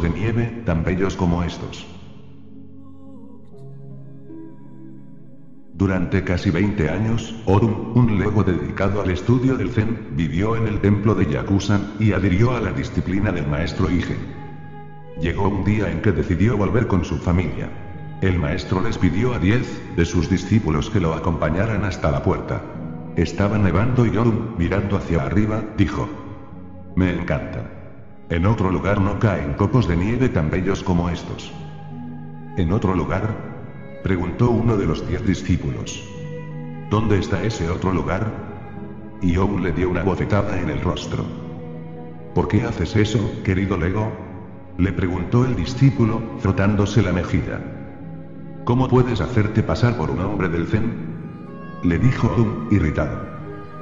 de nieve, tan bellos como estos. Durante casi 20 años, Orun, un lego dedicado al estudio del Zen, vivió en el templo de Yakusan, y adhirió a la disciplina del maestro Ige. Llegó un día en que decidió volver con su familia. El maestro les pidió a 10 de sus discípulos que lo acompañaran hasta la puerta. Estaba nevando y Orun, mirando hacia arriba, dijo. Me encanta. En otro lugar no caen copos de nieve tan bellos como estos. En otro lugar, Preguntó uno de los diez discípulos. ¿Dónde está ese otro lugar? Y Owen le dio una bofetada en el rostro. ¿Por qué haces eso, querido Lego? Le preguntó el discípulo, frotándose la mejilla. ¿Cómo puedes hacerte pasar por un hombre del Zen? Le dijo Owen, irritado.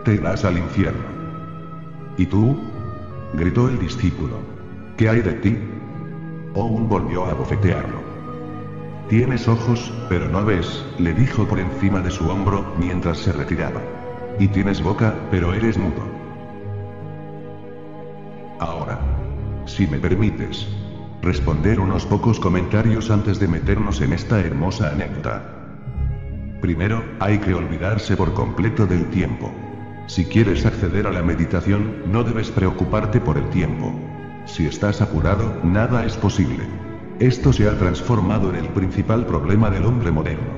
Te irás al infierno. ¿Y tú? Gritó el discípulo. ¿Qué hay de ti? Owen volvió a bofetearlo. Tienes ojos, pero no ves, le dijo por encima de su hombro, mientras se retiraba. Y tienes boca, pero eres mudo. Ahora. Si me permites. Responder unos pocos comentarios antes de meternos en esta hermosa anécdota. Primero, hay que olvidarse por completo del tiempo. Si quieres acceder a la meditación, no debes preocuparte por el tiempo. Si estás apurado, nada es posible. Esto se ha transformado en el principal problema del hombre moderno.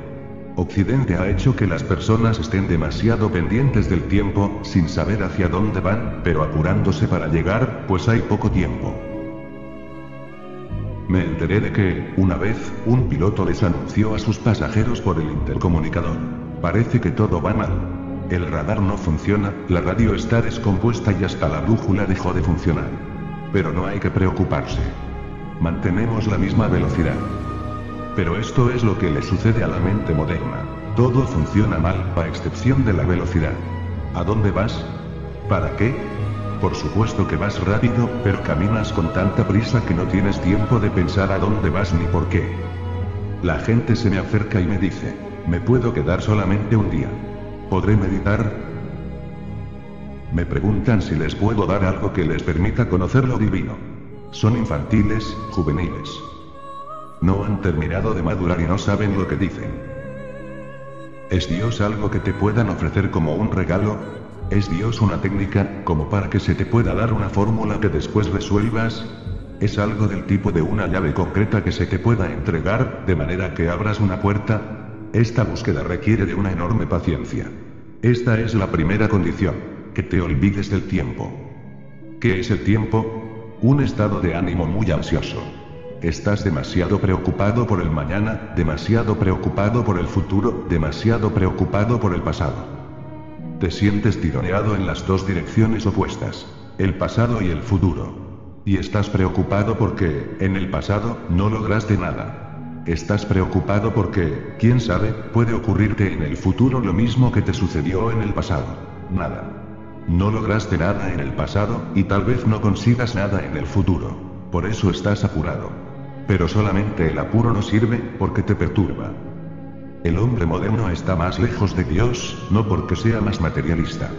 Occidente ha hecho que las personas estén demasiado pendientes del tiempo, sin saber hacia dónde van, pero apurándose para llegar, pues hay poco tiempo. Me enteré de que, una vez, un piloto les anunció a sus pasajeros por el intercomunicador. Parece que todo va mal. El radar no funciona, la radio está descompuesta y hasta la brújula dejó de funcionar. Pero no hay que preocuparse mantenemos la misma velocidad. Pero esto es lo que le sucede a la mente moderna. Todo funciona mal, a excepción de la velocidad. ¿A dónde vas? ¿Para qué? Por supuesto que vas rápido, pero caminas con tanta prisa que no tienes tiempo de pensar a dónde vas ni por qué. La gente se me acerca y me dice, me puedo quedar solamente un día. ¿Podré meditar? Me preguntan si les puedo dar algo que les permita conocer lo divino. Son infantiles, juveniles. No han terminado de madurar y no saben lo que dicen. ¿Es Dios algo que te puedan ofrecer como un regalo? ¿Es Dios una técnica, como para que se te pueda dar una fórmula que después resuelvas? ¿Es algo del tipo de una llave concreta que se te pueda entregar, de manera que abras una puerta? Esta búsqueda requiere de una enorme paciencia. Esta es la primera condición, que te olvides del tiempo. ¿Qué es el tiempo? Un estado de ánimo muy ansioso. Estás demasiado preocupado por el mañana, demasiado preocupado por el futuro, demasiado preocupado por el pasado. Te sientes tironeado en las dos direcciones opuestas, el pasado y el futuro. Y estás preocupado porque, en el pasado, no lograste nada. Estás preocupado porque, quién sabe, puede ocurrirte en el futuro lo mismo que te sucedió en el pasado. Nada. No lograste nada en el pasado, y tal vez no consigas nada en el futuro. Por eso estás apurado. Pero solamente el apuro no sirve, porque te perturba. El hombre moderno está más lejos de Dios, no porque sea más materialista.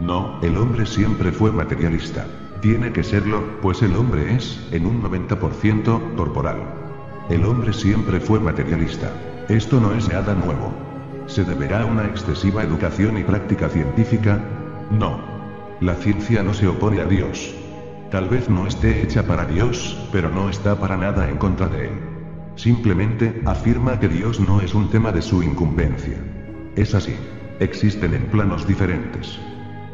No, el hombre siempre fue materialista. Tiene que serlo, pues el hombre es, en un 90%, corporal. El hombre siempre fue materialista. Esto no es nada nuevo. Se deberá a una excesiva educación y práctica científica, no. La ciencia no se opone a Dios. Tal vez no esté hecha para Dios, pero no está para nada en contra de él. Simplemente, afirma que Dios no es un tema de su incumbencia. Es así. Existen en planos diferentes.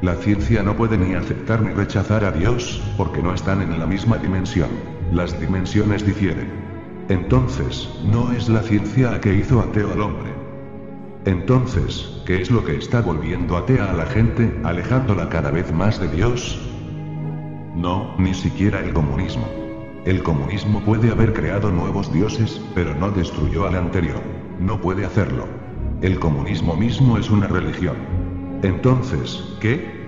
La ciencia no puede ni aceptar ni rechazar a Dios, porque no están en la misma dimensión. Las dimensiones difieren. Entonces, no es la ciencia que hizo ateo al hombre. Entonces, ¿qué es lo que está volviendo atea a la gente, alejándola cada vez más de Dios? No, ni siquiera el comunismo. El comunismo puede haber creado nuevos dioses, pero no destruyó al anterior. No puede hacerlo. El comunismo mismo es una religión. Entonces, ¿qué?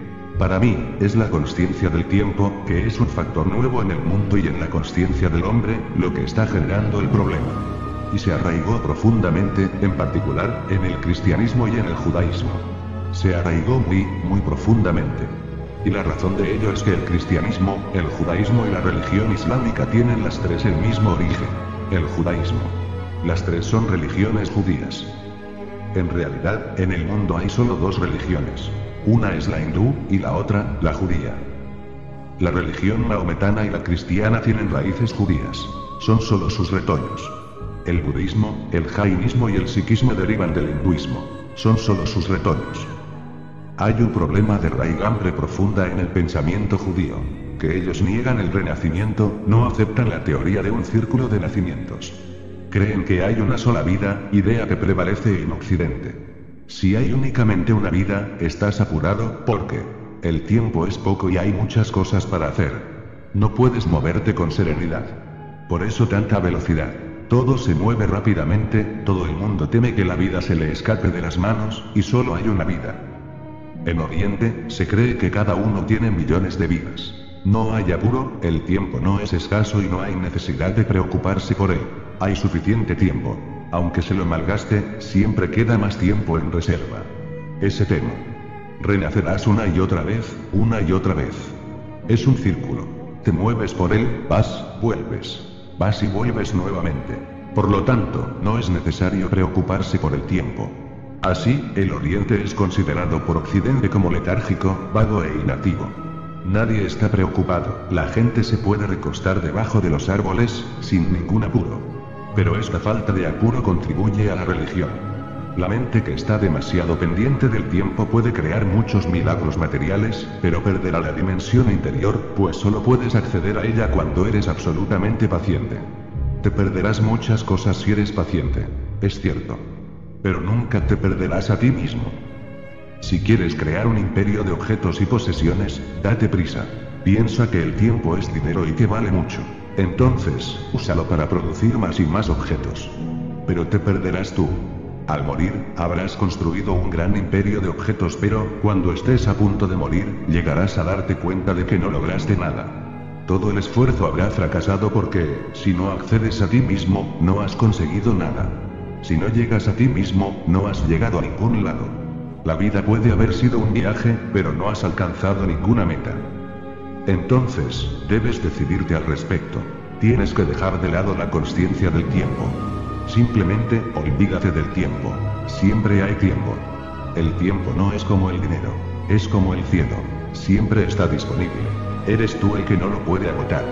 Para mí, es la conciencia del tiempo, que es un factor nuevo en el mundo y en la conciencia del hombre, lo que está generando el problema y se arraigó profundamente, en particular, en el cristianismo y en el judaísmo. Se arraigó muy, muy profundamente. Y la razón de ello es que el cristianismo, el judaísmo y la religión islámica tienen las tres el mismo origen. El judaísmo. Las tres son religiones judías. En realidad, en el mundo hay solo dos religiones. Una es la hindú, y la otra, la judía. La religión maometana y la cristiana tienen raíces judías. Son solo sus retoños. El budismo, el jainismo y el sikhismo derivan del hinduismo. Son solo sus retoños. Hay un problema de raigambre profunda en el pensamiento judío. Que ellos niegan el renacimiento, no aceptan la teoría de un círculo de nacimientos. Creen que hay una sola vida, idea que prevalece en Occidente. Si hay únicamente una vida, estás apurado, porque el tiempo es poco y hay muchas cosas para hacer. No puedes moverte con serenidad. Por eso tanta velocidad. Todo se mueve rápidamente, todo el mundo teme que la vida se le escape de las manos, y solo hay una vida. En Oriente, se cree que cada uno tiene millones de vidas. No hay apuro, el tiempo no es escaso y no hay necesidad de preocuparse por él. Hay suficiente tiempo. Aunque se lo malgaste, siempre queda más tiempo en reserva. Ese temo. Renacerás una y otra vez, una y otra vez. Es un círculo. Te mueves por él, vas, vuelves. Vas y vuelves nuevamente. Por lo tanto, no es necesario preocuparse por el tiempo. Así, el Oriente es considerado por Occidente como letárgico, vago e inactivo. Nadie está preocupado, la gente se puede recostar debajo de los árboles, sin ningún apuro. Pero esta falta de apuro contribuye a la religión. La mente que está demasiado pendiente del tiempo puede crear muchos milagros materiales, pero perderá la dimensión interior, pues solo puedes acceder a ella cuando eres absolutamente paciente. Te perderás muchas cosas si eres paciente. Es cierto. Pero nunca te perderás a ti mismo. Si quieres crear un imperio de objetos y posesiones, date prisa. Piensa que el tiempo es dinero y que vale mucho. Entonces, úsalo para producir más y más objetos. Pero te perderás tú. Al morir, habrás construido un gran imperio de objetos, pero, cuando estés a punto de morir, llegarás a darte cuenta de que no lograste nada. Todo el esfuerzo habrá fracasado porque, si no accedes a ti mismo, no has conseguido nada. Si no llegas a ti mismo, no has llegado a ningún lado. La vida puede haber sido un viaje, pero no has alcanzado ninguna meta. Entonces, debes decidirte al respecto. Tienes que dejar de lado la conciencia del tiempo. Simplemente, olvídate del tiempo. Siempre hay tiempo. El tiempo no es como el dinero. Es como el cielo. Siempre está disponible. Eres tú el que no lo puede agotar.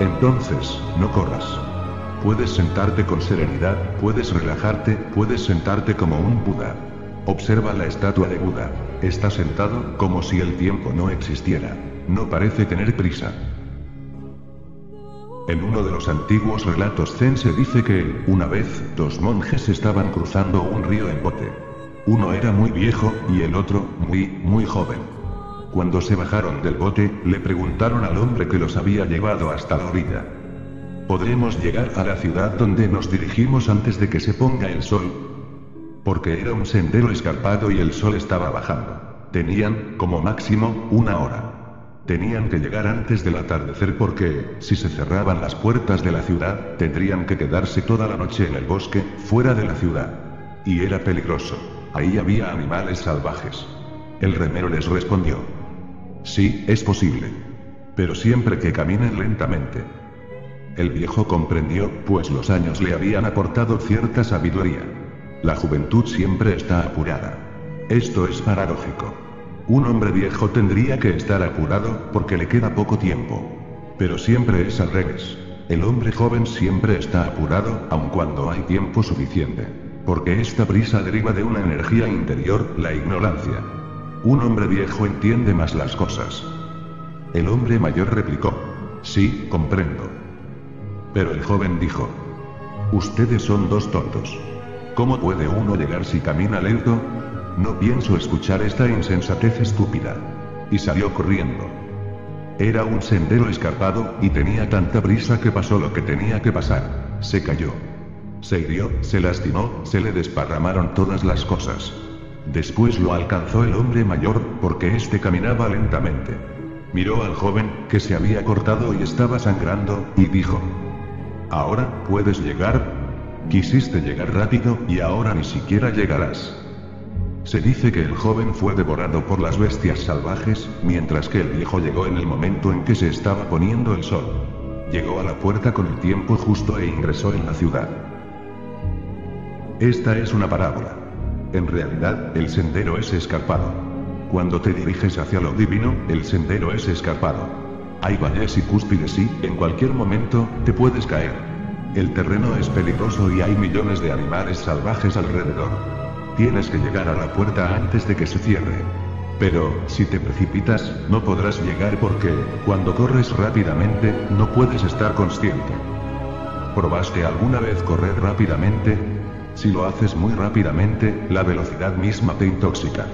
Entonces, no corras. Puedes sentarte con serenidad, puedes relajarte, puedes sentarte como un Buda. Observa la estatua de Buda. Está sentado, como si el tiempo no existiera. No parece tener prisa. En uno de los antiguos relatos zen se dice que, una vez, dos monjes estaban cruzando un río en bote. Uno era muy viejo, y el otro, muy, muy joven. Cuando se bajaron del bote, le preguntaron al hombre que los había llevado hasta la orilla. ¿Podremos llegar a la ciudad donde nos dirigimos antes de que se ponga el sol? Porque era un sendero escarpado y el sol estaba bajando. Tenían, como máximo, una hora. Tenían que llegar antes del atardecer porque, si se cerraban las puertas de la ciudad, tendrían que quedarse toda la noche en el bosque, fuera de la ciudad. Y era peligroso. Ahí había animales salvajes. El remero les respondió. Sí, es posible. Pero siempre que caminen lentamente. El viejo comprendió, pues los años le habían aportado cierta sabiduría. La juventud siempre está apurada. Esto es paradójico. Un hombre viejo tendría que estar apurado, porque le queda poco tiempo. Pero siempre es al revés. El hombre joven siempre está apurado, aun cuando hay tiempo suficiente. Porque esta prisa deriva de una energía interior, la ignorancia. Un hombre viejo entiende más las cosas. El hombre mayor replicó. Sí, comprendo. Pero el joven dijo. Ustedes son dos tontos. ¿Cómo puede uno llegar si camina lento? No pienso escuchar esta insensatez estúpida. Y salió corriendo. Era un sendero escarpado, y tenía tanta prisa que pasó lo que tenía que pasar. Se cayó. Se hirió, se lastimó, se le desparramaron todas las cosas. Después lo alcanzó el hombre mayor, porque éste caminaba lentamente. Miró al joven, que se había cortado y estaba sangrando, y dijo. ¿Ahora puedes llegar? Quisiste llegar rápido, y ahora ni siquiera llegarás. Se dice que el joven fue devorado por las bestias salvajes, mientras que el viejo llegó en el momento en que se estaba poniendo el sol. Llegó a la puerta con el tiempo justo e ingresó en la ciudad. Esta es una parábola. En realidad, el sendero es escarpado. Cuando te diriges hacia lo divino, el sendero es escarpado. Hay valles y cúspides y, en cualquier momento, te puedes caer. El terreno es peligroso y hay millones de animales salvajes alrededor. Tienes que llegar a la puerta antes de que se cierre. Pero, si te precipitas, no podrás llegar porque, cuando corres rápidamente, no puedes estar consciente. ¿Probaste alguna vez correr rápidamente? Si lo haces muy rápidamente, la velocidad misma te intoxica.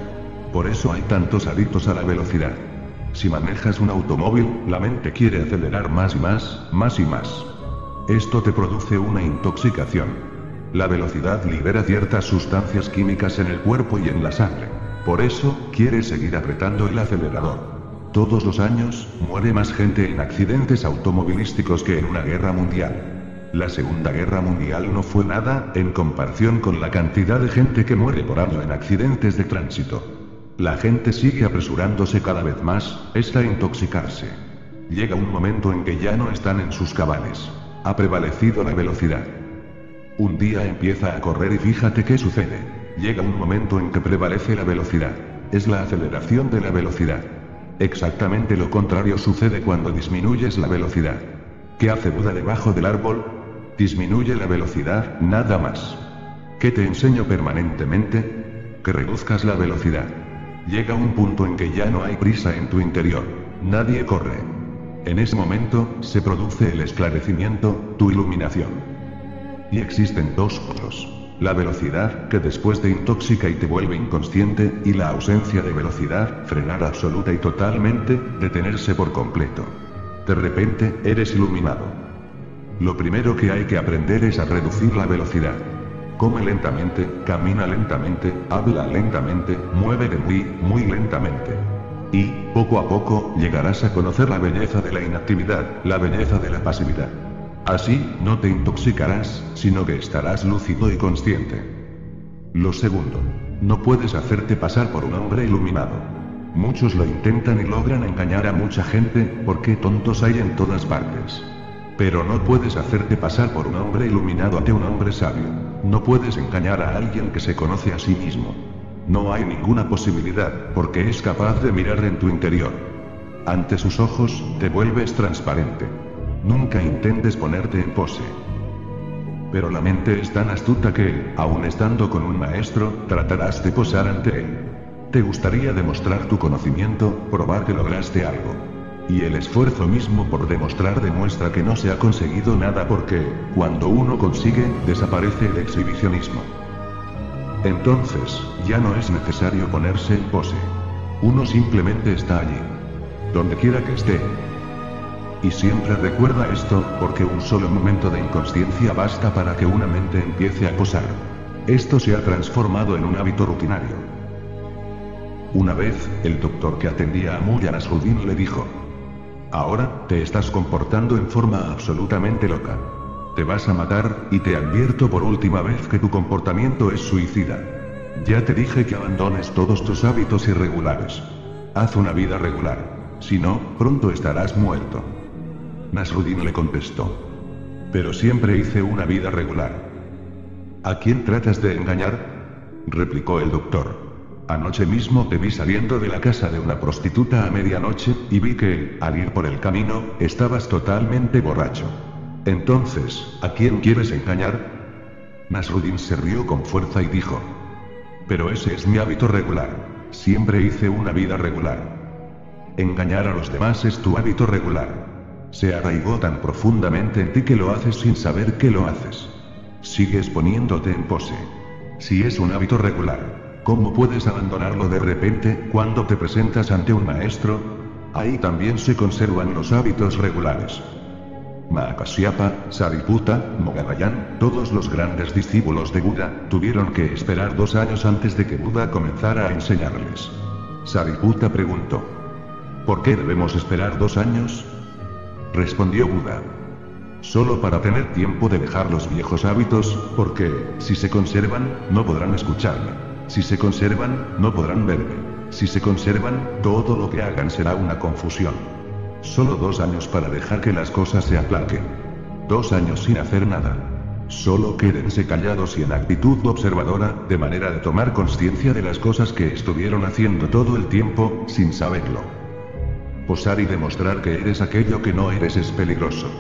Por eso hay tantos adictos a la velocidad. Si manejas un automóvil, la mente quiere acelerar más y más, más y más. Esto te produce una intoxicación. La velocidad libera ciertas sustancias químicas en el cuerpo y en la sangre. Por eso, quieres seguir apretando el acelerador. Todos los años, muere más gente en accidentes automovilísticos que en una guerra mundial. La Segunda Guerra Mundial no fue nada, en comparación con la cantidad de gente que muere por año en accidentes de tránsito. La gente sigue apresurándose cada vez más, está intoxicarse. Llega un momento en que ya no están en sus cabales. Ha prevalecido la velocidad. Un día empieza a correr y fíjate qué sucede. Llega un momento en que prevalece la velocidad. Es la aceleración de la velocidad. Exactamente lo contrario sucede cuando disminuyes la velocidad. ¿Qué hace Buda debajo del árbol? Disminuye la velocidad, nada más. ¿Qué te enseño permanentemente? Que reduzcas la velocidad. Llega un punto en que ya no hay prisa en tu interior. Nadie corre. En ese momento, se produce el esclarecimiento, tu iluminación. Y existen dos cosas. La velocidad, que después te intoxica y te vuelve inconsciente, y la ausencia de velocidad, frenar absoluta y totalmente, detenerse por completo. De repente, eres iluminado. Lo primero que hay que aprender es a reducir la velocidad. Come lentamente, camina lentamente, habla lentamente, muévete muy, muy lentamente. Y, poco a poco, llegarás a conocer la belleza de la inactividad, la belleza de la pasividad. Así, no te intoxicarás, sino que estarás lúcido y consciente. Lo segundo. No puedes hacerte pasar por un hombre iluminado. Muchos lo intentan y logran engañar a mucha gente, porque tontos hay en todas partes. Pero no puedes hacerte pasar por un hombre iluminado ante un hombre sabio. No puedes engañar a alguien que se conoce a sí mismo. No hay ninguna posibilidad, porque es capaz de mirar en tu interior. Ante sus ojos, te vuelves transparente. Nunca intentes ponerte en pose. Pero la mente es tan astuta que, aun estando con un maestro, tratarás de posar ante él. Te gustaría demostrar tu conocimiento, probar que lograste algo. Y el esfuerzo mismo por demostrar demuestra que no se ha conseguido nada porque, cuando uno consigue, desaparece el exhibicionismo. Entonces, ya no es necesario ponerse en pose. Uno simplemente está allí. Donde quiera que esté. Y siempre recuerda esto, porque un solo momento de inconsciencia basta para que una mente empiece a posar. Esto se ha transformado en un hábito rutinario. Una vez, el doctor que atendía a Muya Nasruddin le dijo, Ahora, te estás comportando en forma absolutamente loca. Te vas a matar, y te advierto por última vez que tu comportamiento es suicida. Ya te dije que abandones todos tus hábitos irregulares. Haz una vida regular. Si no, pronto estarás muerto. Nasruddin le contestó. Pero siempre hice una vida regular. ¿A quién tratas de engañar? replicó el doctor. Anoche mismo te vi saliendo de la casa de una prostituta a medianoche, y vi que, al ir por el camino, estabas totalmente borracho. Entonces, ¿a quién quieres engañar? Nasruddin se rió con fuerza y dijo. Pero ese es mi hábito regular. Siempre hice una vida regular. Engañar a los demás es tu hábito regular. Se arraigó tan profundamente en ti que lo haces sin saber que lo haces. Sigues poniéndote en pose. Si es un hábito regular, ¿Cómo puedes abandonarlo de repente, cuando te presentas ante un maestro? Ahí también se conservan los hábitos regulares. Mahakasyapa, Sariputta, Mogalayan, todos los grandes discípulos de Buda, tuvieron que esperar dos años antes de que Buda comenzara a enseñarles. Sariputta preguntó. ¿Por qué debemos esperar dos años? Respondió Buda. Solo para tener tiempo de dejar los viejos hábitos, porque, si se conservan, no podrán escucharme. Si se conservan, no podrán verme. Si se conservan, todo lo que hagan será una confusión. Solo dos años para dejar que las cosas se aplaquen. Dos años sin hacer nada. Solo quédense callados y en actitud observadora, de manera de tomar conciencia de las cosas que estuvieron haciendo todo el tiempo, sin saberlo. Posar y demostrar que eres aquello que no eres es peligroso.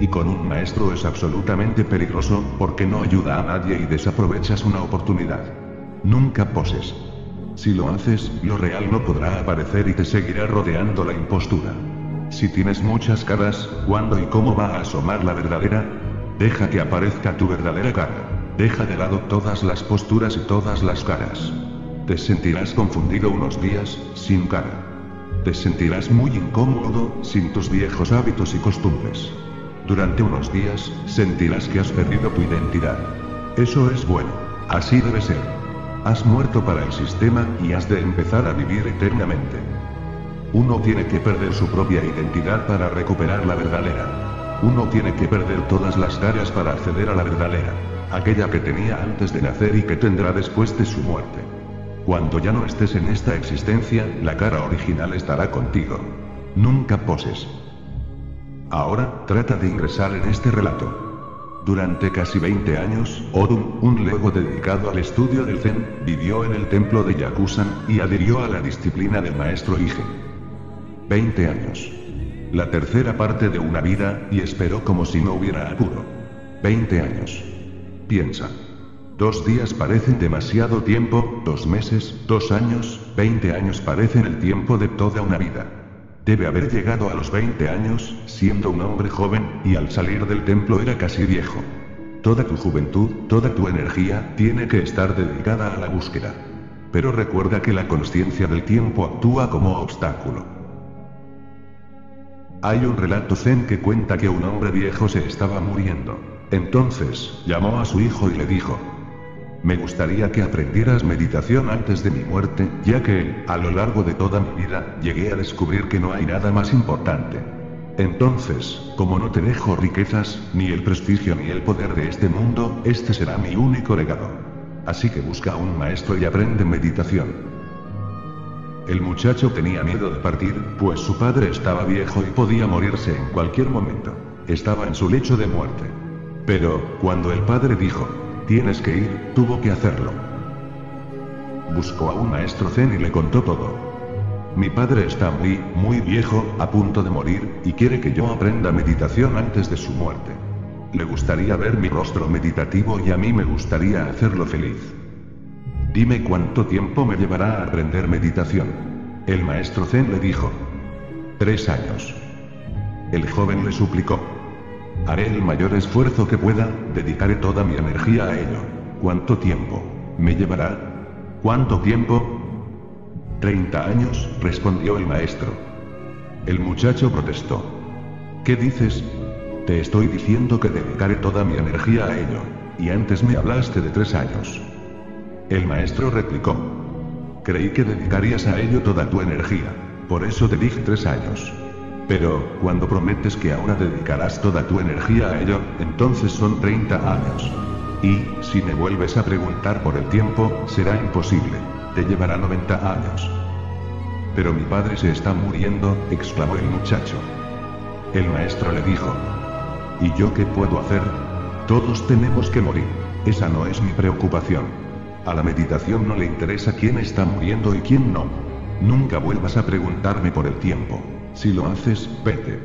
Y con un maestro es absolutamente peligroso, porque no ayuda a nadie y desaprovechas una oportunidad. Nunca poses. Si lo haces, lo real no podrá aparecer y te seguirá rodeando la impostura. Si tienes muchas caras, ¿cuándo y cómo va a asomar la verdadera? Deja que aparezca tu verdadera cara. Deja de lado todas las posturas y todas las caras. Te sentirás confundido unos días, sin cara. Te sentirás muy incómodo, sin tus viejos hábitos y costumbres. Durante unos días, sentirás que has perdido tu identidad. Eso es bueno. Así debe ser. Has muerto para el sistema y has de empezar a vivir eternamente. Uno tiene que perder su propia identidad para recuperar la verdadera. Uno tiene que perder todas las caras para acceder a la verdadera. Aquella que tenía antes de nacer y que tendrá después de su muerte. Cuando ya no estés en esta existencia, la cara original estará contigo. Nunca poses. Ahora, trata de ingresar en este relato. Durante casi 20 años, Odum, un lego dedicado al estudio del Zen, vivió en el templo de Yakusan, y adhirió a la disciplina del maestro Ige. 20 años. La tercera parte de una vida, y esperó como si no hubiera apuro. 20 años. Piensa. Dos días parecen demasiado tiempo, dos meses, dos años, 20 años parecen el tiempo de toda una vida. Debe haber llegado a los 20 años, siendo un hombre joven, y al salir del templo era casi viejo. Toda tu juventud, toda tu energía, tiene que estar dedicada a la búsqueda. Pero recuerda que la conciencia del tiempo actúa como obstáculo. Hay un relato zen que cuenta que un hombre viejo se estaba muriendo. Entonces, llamó a su hijo y le dijo, me gustaría que aprendieras meditación antes de mi muerte, ya que, a lo largo de toda mi vida, llegué a descubrir que no hay nada más importante. Entonces, como no te dejo riquezas, ni el prestigio ni el poder de este mundo, este será mi único legado. Así que busca a un maestro y aprende meditación. El muchacho tenía miedo de partir, pues su padre estaba viejo y podía morirse en cualquier momento. Estaba en su lecho de muerte. Pero, cuando el padre dijo, Tienes que ir, tuvo que hacerlo. Buscó a un maestro zen y le contó todo. Mi padre está muy, muy viejo, a punto de morir, y quiere que yo aprenda meditación antes de su muerte. Le gustaría ver mi rostro meditativo y a mí me gustaría hacerlo feliz. Dime cuánto tiempo me llevará a aprender meditación. El maestro Zen le dijo. Tres años. El joven le suplicó. Haré el mayor esfuerzo que pueda, dedicaré toda mi energía a ello. ¿Cuánto tiempo? ¿Me llevará? ¿Cuánto tiempo? Treinta años, respondió el maestro. El muchacho protestó. ¿Qué dices? Te estoy diciendo que dedicaré toda mi energía a ello. Y antes me hablaste de tres años. El maestro replicó. Creí que dedicarías a ello toda tu energía. Por eso te dije tres años. Pero, cuando prometes que ahora dedicarás toda tu energía a ello, entonces son 30 años. Y, si me vuelves a preguntar por el tiempo, será imposible. Te llevará 90 años. Pero mi padre se está muriendo, exclamó el muchacho. El maestro le dijo. ¿Y yo qué puedo hacer? Todos tenemos que morir. Esa no es mi preocupación. A la meditación no le interesa quién está muriendo y quién no. Nunca vuelvas a preguntarme por el tiempo. Si lo haces, vete.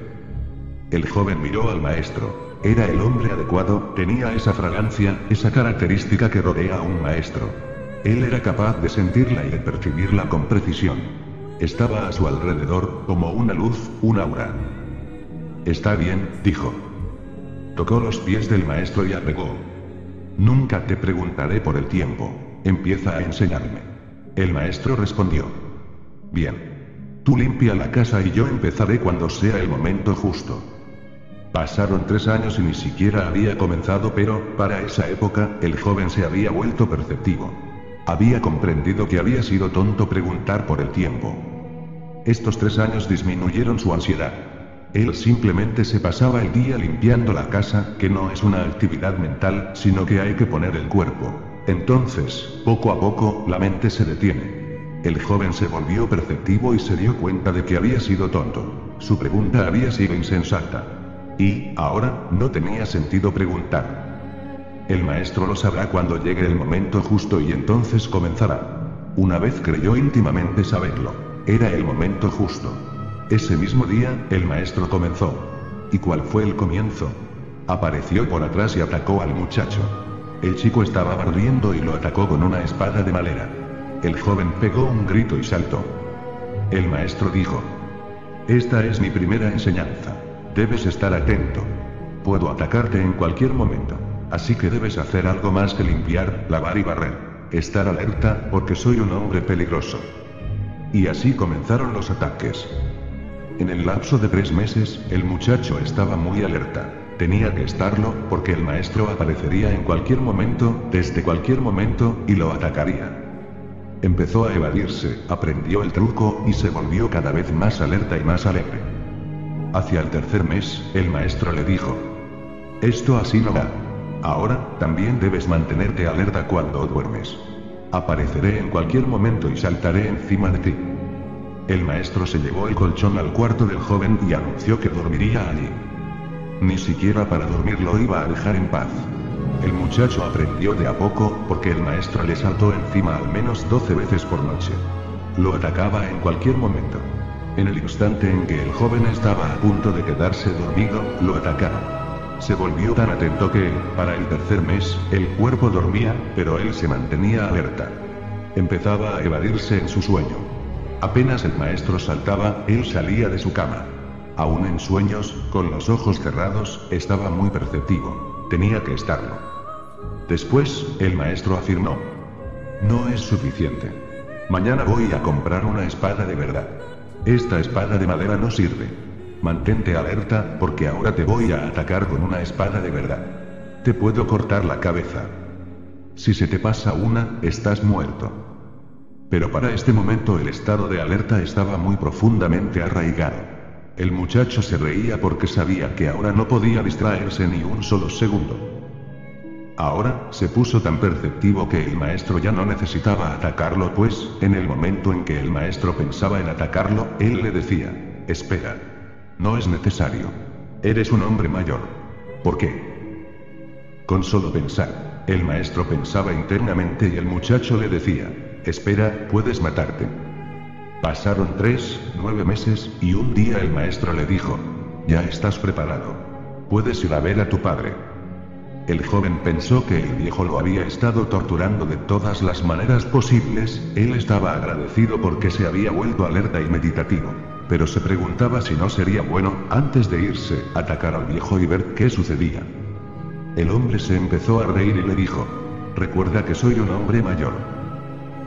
El joven miró al maestro. Era el hombre adecuado, tenía esa fragancia, esa característica que rodea a un maestro. Él era capaz de sentirla y de percibirla con precisión. Estaba a su alrededor, como una luz, un aura. Está bien, dijo. Tocó los pies del maestro y apegó. Nunca te preguntaré por el tiempo. Empieza a enseñarme. El maestro respondió. Bien. Tú limpia la casa y yo empezaré cuando sea el momento justo. Pasaron tres años y ni siquiera había comenzado, pero, para esa época, el joven se había vuelto perceptivo. Había comprendido que había sido tonto preguntar por el tiempo. Estos tres años disminuyeron su ansiedad. Él simplemente se pasaba el día limpiando la casa, que no es una actividad mental, sino que hay que poner el cuerpo. Entonces, poco a poco, la mente se detiene. El joven se volvió perceptivo y se dio cuenta de que había sido tonto. Su pregunta había sido insensata. Y, ahora, no tenía sentido preguntar. El maestro lo sabrá cuando llegue el momento justo y entonces comenzará. Una vez creyó íntimamente saberlo. Era el momento justo. Ese mismo día, el maestro comenzó. ¿Y cuál fue el comienzo? Apareció por atrás y atacó al muchacho. El chico estaba barriendo y lo atacó con una espada de madera. El joven pegó un grito y saltó. El maestro dijo, Esta es mi primera enseñanza. Debes estar atento. Puedo atacarte en cualquier momento. Así que debes hacer algo más que limpiar, lavar y barrer. Estar alerta, porque soy un hombre peligroso. Y así comenzaron los ataques. En el lapso de tres meses, el muchacho estaba muy alerta. Tenía que estarlo, porque el maestro aparecería en cualquier momento, desde cualquier momento, y lo atacaría. Empezó a evadirse, aprendió el truco, y se volvió cada vez más alerta y más alegre. Hacia el tercer mes, el maestro le dijo, Esto así no va. Ahora, también debes mantenerte alerta cuando duermes. Apareceré en cualquier momento y saltaré encima de ti. El maestro se llevó el colchón al cuarto del joven y anunció que dormiría allí. Ni siquiera para dormir lo iba a dejar en paz. El muchacho aprendió de a poco, porque el maestro le saltó encima al menos 12 veces por noche. Lo atacaba en cualquier momento. En el instante en que el joven estaba a punto de quedarse dormido, lo atacaron. Se volvió tan atento que, para el tercer mes, el cuerpo dormía, pero él se mantenía alerta. Empezaba a evadirse en su sueño. Apenas el maestro saltaba, él salía de su cama. Aún en sueños, con los ojos cerrados, estaba muy perceptivo. Tenía que estarlo. Después, el maestro afirmó. No es suficiente. Mañana voy a comprar una espada de verdad. Esta espada de madera no sirve. Mantente alerta, porque ahora te voy a atacar con una espada de verdad. Te puedo cortar la cabeza. Si se te pasa una, estás muerto. Pero para este momento el estado de alerta estaba muy profundamente arraigado. El muchacho se reía porque sabía que ahora no podía distraerse ni un solo segundo. Ahora, se puso tan perceptivo que el maestro ya no necesitaba atacarlo, pues, en el momento en que el maestro pensaba en atacarlo, él le decía, espera. No es necesario. Eres un hombre mayor. ¿Por qué? Con solo pensar, el maestro pensaba internamente y el muchacho le decía, Espera, puedes matarte. Pasaron tres, nueve meses, y un día el maestro le dijo, ya estás preparado. Puedes ir a ver a tu padre. El joven pensó que el viejo lo había estado torturando de todas las maneras posibles, él estaba agradecido porque se había vuelto alerta y meditativo. Pero se preguntaba si no sería bueno, antes de irse, atacar al viejo y ver qué sucedía. El hombre se empezó a reír y le dijo, recuerda que soy un hombre mayor.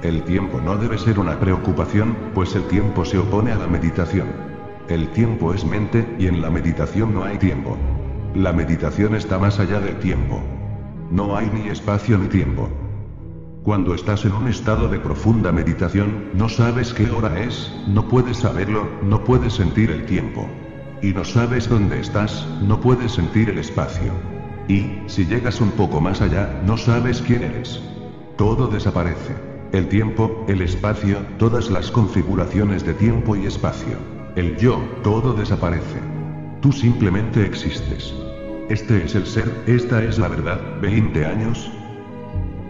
El tiempo no debe ser una preocupación, pues el tiempo se opone a la meditación. El tiempo es mente, y en la meditación no hay tiempo. La meditación está más allá del tiempo. No hay ni espacio ni tiempo. Cuando estás en un estado de profunda meditación, no sabes qué hora es, no puedes saberlo, no puedes sentir el tiempo. Y no sabes dónde estás, no puedes sentir el espacio. Y, si llegas un poco más allá, no sabes quién eres. Todo desaparece. El tiempo, el espacio, todas las configuraciones de tiempo y espacio. El yo, todo desaparece. Tú simplemente existes. Este es el ser, esta es la verdad, 20 años.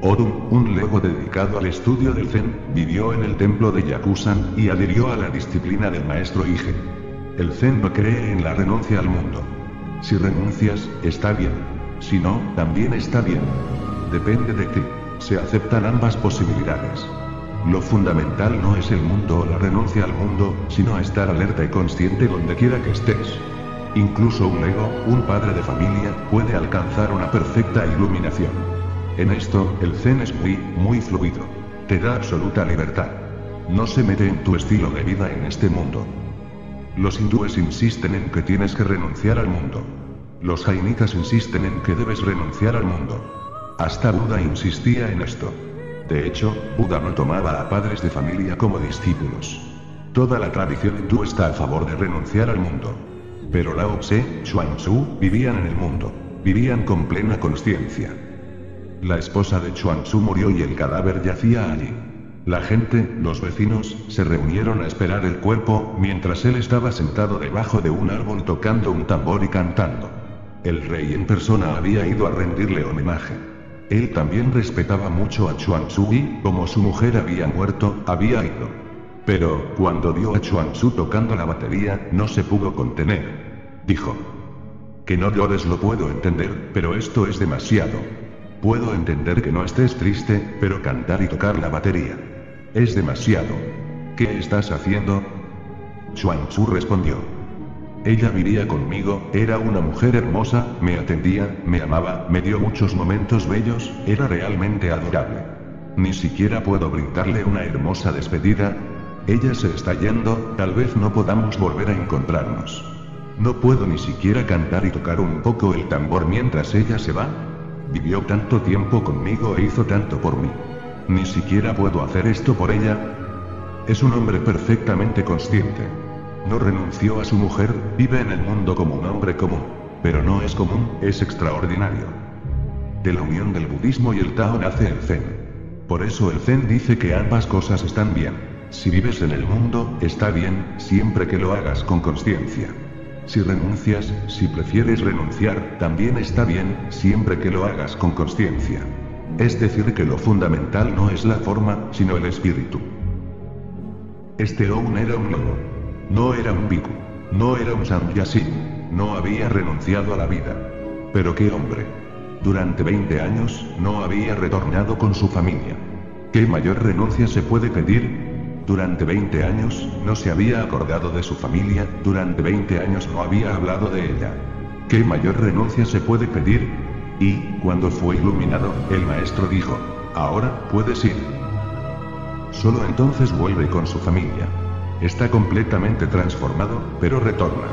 Odum, un lego dedicado al estudio del Zen, vivió en el templo de Yakusan, y adhirió a la disciplina del maestro Ige. El Zen no cree en la renuncia al mundo. Si renuncias, está bien. Si no, también está bien. Depende de ti. Se aceptan ambas posibilidades. Lo fundamental no es el mundo o la renuncia al mundo, sino estar alerta y consciente donde quiera que estés. Incluso un ego, un padre de familia, puede alcanzar una perfecta iluminación. En esto, el zen es muy, muy fluido. Te da absoluta libertad. No se mete en tu estilo de vida en este mundo. Los hindúes insisten en que tienes que renunciar al mundo. Los jainitas insisten en que debes renunciar al mundo. Hasta Buda insistía en esto. De hecho, Buda no tomaba a padres de familia como discípulos. Toda la tradición hindú está a favor de renunciar al mundo. Pero Lao Tse, Xuan Tzu, vivían en el mundo. Vivían con plena conciencia. La esposa de Chuanchu murió y el cadáver yacía allí. La gente, los vecinos, se reunieron a esperar el cuerpo, mientras él estaba sentado debajo de un árbol tocando un tambor y cantando. El rey en persona había ido a rendirle homenaje. Él también respetaba mucho a Chuanchu y, como su mujer había muerto, había ido. Pero, cuando vio a Chuanchu tocando la batería, no se pudo contener. Dijo. Que no llores lo puedo entender, pero esto es demasiado. Puedo entender que no estés triste, pero cantar y tocar la batería. Es demasiado. ¿Qué estás haciendo? Chuanchu respondió. Ella vivía conmigo, era una mujer hermosa, me atendía, me amaba, me dio muchos momentos bellos, era realmente adorable. Ni siquiera puedo brindarle una hermosa despedida. Ella se está yendo, tal vez no podamos volver a encontrarnos. No puedo ni siquiera cantar y tocar un poco el tambor mientras ella se va. Vivió tanto tiempo conmigo e hizo tanto por mí. Ni siquiera puedo hacer esto por ella. Es un hombre perfectamente consciente. No renunció a su mujer, vive en el mundo como un hombre común. Pero no es común, es extraordinario. De la unión del budismo y el Tao nace el Zen. Por eso el Zen dice que ambas cosas están bien. Si vives en el mundo, está bien, siempre que lo hagas con conciencia. Si renuncias, si prefieres renunciar, también está bien, siempre que lo hagas con conciencia. Es decir, que lo fundamental no es la forma, sino el espíritu. Este Oun era un lobo. No era un biku. No era un sannyasi. No había renunciado a la vida. Pero qué hombre. Durante 20 años, no había retornado con su familia. ¿Qué mayor renuncia se puede pedir? Durante 20 años, no se había acordado de su familia, durante 20 años no había hablado de ella. ¿Qué mayor renuncia se puede pedir? Y, cuando fue iluminado, el maestro dijo, ahora puedes ir. Solo entonces vuelve con su familia. Está completamente transformado, pero retorna.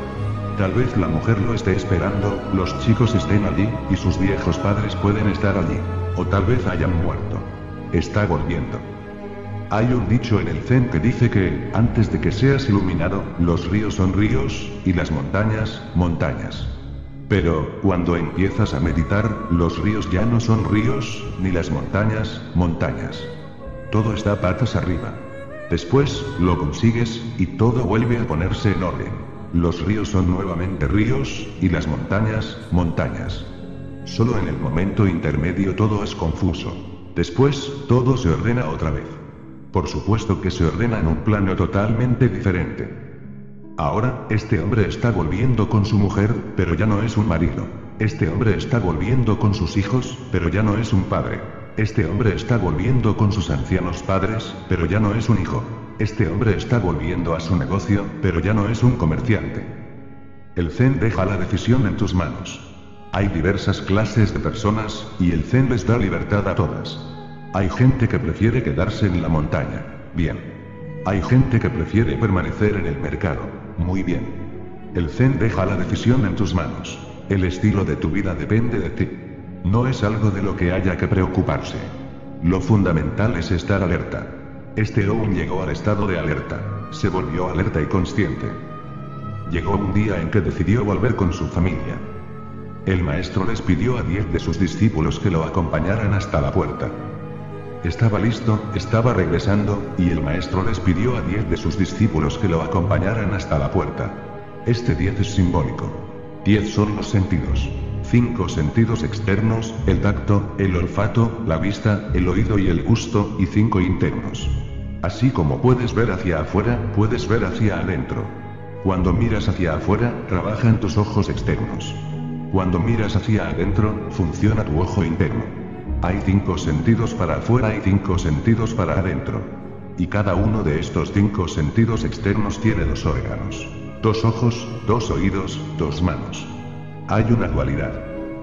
Tal vez la mujer lo esté esperando, los chicos estén allí, y sus viejos padres pueden estar allí. O tal vez hayan muerto. Está volviendo. Hay un dicho en el Zen que dice que, antes de que seas iluminado, los ríos son ríos, y las montañas, montañas. Pero, cuando empiezas a meditar, los ríos ya no son ríos, ni las montañas, montañas. Todo está patas arriba. Después, lo consigues, y todo vuelve a ponerse en orden. Los ríos son nuevamente ríos, y las montañas, montañas. Solo en el momento intermedio todo es confuso. Después, todo se ordena otra vez. Por supuesto que se ordena en un plano totalmente diferente. Ahora, este hombre está volviendo con su mujer, pero ya no es un marido. Este hombre está volviendo con sus hijos, pero ya no es un padre. Este hombre está volviendo con sus ancianos padres, pero ya no es un hijo. Este hombre está volviendo a su negocio, pero ya no es un comerciante. El Zen deja la decisión en tus manos. Hay diversas clases de personas, y el Zen les da libertad a todas. Hay gente que prefiere quedarse en la montaña. Bien. Hay gente que prefiere permanecer en el mercado. Muy bien. El Zen deja la decisión en tus manos. El estilo de tu vida depende de ti. No es algo de lo que haya que preocuparse. Lo fundamental es estar alerta. Este Oun llegó al estado de alerta. Se volvió alerta y consciente. Llegó un día en que decidió volver con su familia. El maestro les pidió a diez de sus discípulos que lo acompañaran hasta la puerta. Estaba listo, estaba regresando, y el maestro les pidió a diez de sus discípulos que lo acompañaran hasta la puerta. Este diez es simbólico. Diez son los sentidos. Cinco sentidos externos, el tacto, el olfato, la vista, el oído y el gusto, y cinco internos. Así como puedes ver hacia afuera, puedes ver hacia adentro. Cuando miras hacia afuera, trabajan tus ojos externos. Cuando miras hacia adentro, funciona tu ojo interno. Hay cinco sentidos para afuera y cinco sentidos para adentro. Y cada uno de estos cinco sentidos externos tiene dos órganos. Dos ojos, dos oídos, dos manos. Hay una dualidad.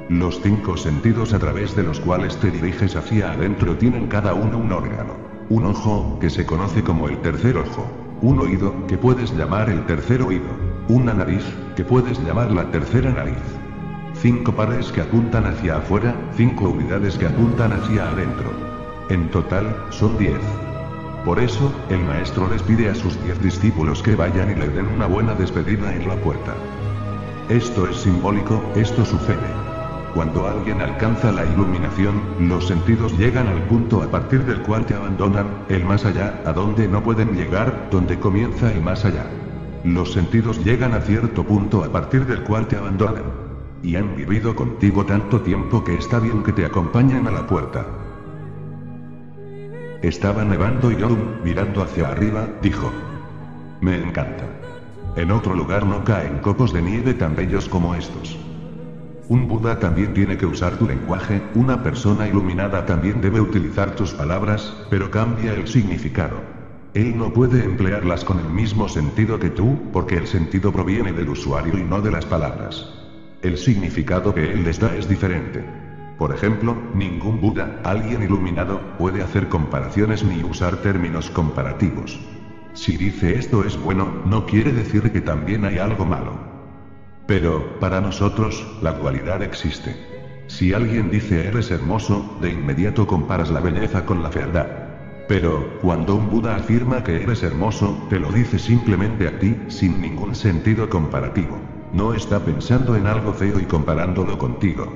Los cinco sentidos a través de los cuales te diriges hacia adentro tienen cada uno un órgano. Un ojo, que se conoce como el tercer ojo. Un oído, que puedes llamar el tercer oído. Una nariz, que puedes llamar la tercera nariz. Cinco pares que apuntan hacia afuera, cinco unidades que apuntan hacia adentro. En total, son diez. Por eso, el maestro les pide a sus diez discípulos que vayan y le den una buena despedida en la puerta. Esto es simbólico, esto sucede. cuando alguien alcanza la iluminación, los sentidos llegan al punto a partir del cual te abandonan, el más allá, a donde no pueden llegar, donde comienza el más allá. Los sentidos llegan a cierto punto a partir del cual te abandonan. Y han vivido contigo tanto tiempo que está bien que te acompañen a la puerta. Estaba nevando y Young, mirando hacia arriba, dijo. Me encanta. En otro lugar no caen copos de nieve tan bellos como estos. Un Buda también tiene que usar tu lenguaje, una persona iluminada también debe utilizar tus palabras, pero cambia el significado. Él no puede emplearlas con el mismo sentido que tú, porque el sentido proviene del usuario y no de las palabras. El significado que él les da es diferente. Por ejemplo, ningún Buda, alguien iluminado, puede hacer comparaciones ni usar términos comparativos. Si dice esto es bueno, no quiere decir que también hay algo malo. Pero, para nosotros, la dualidad existe. Si alguien dice eres hermoso, de inmediato comparas la belleza con la fealdad. Pero, cuando un Buda afirma que eres hermoso, te lo dice simplemente a ti, sin ningún sentido comparativo. No está pensando en algo feo y comparándolo contigo.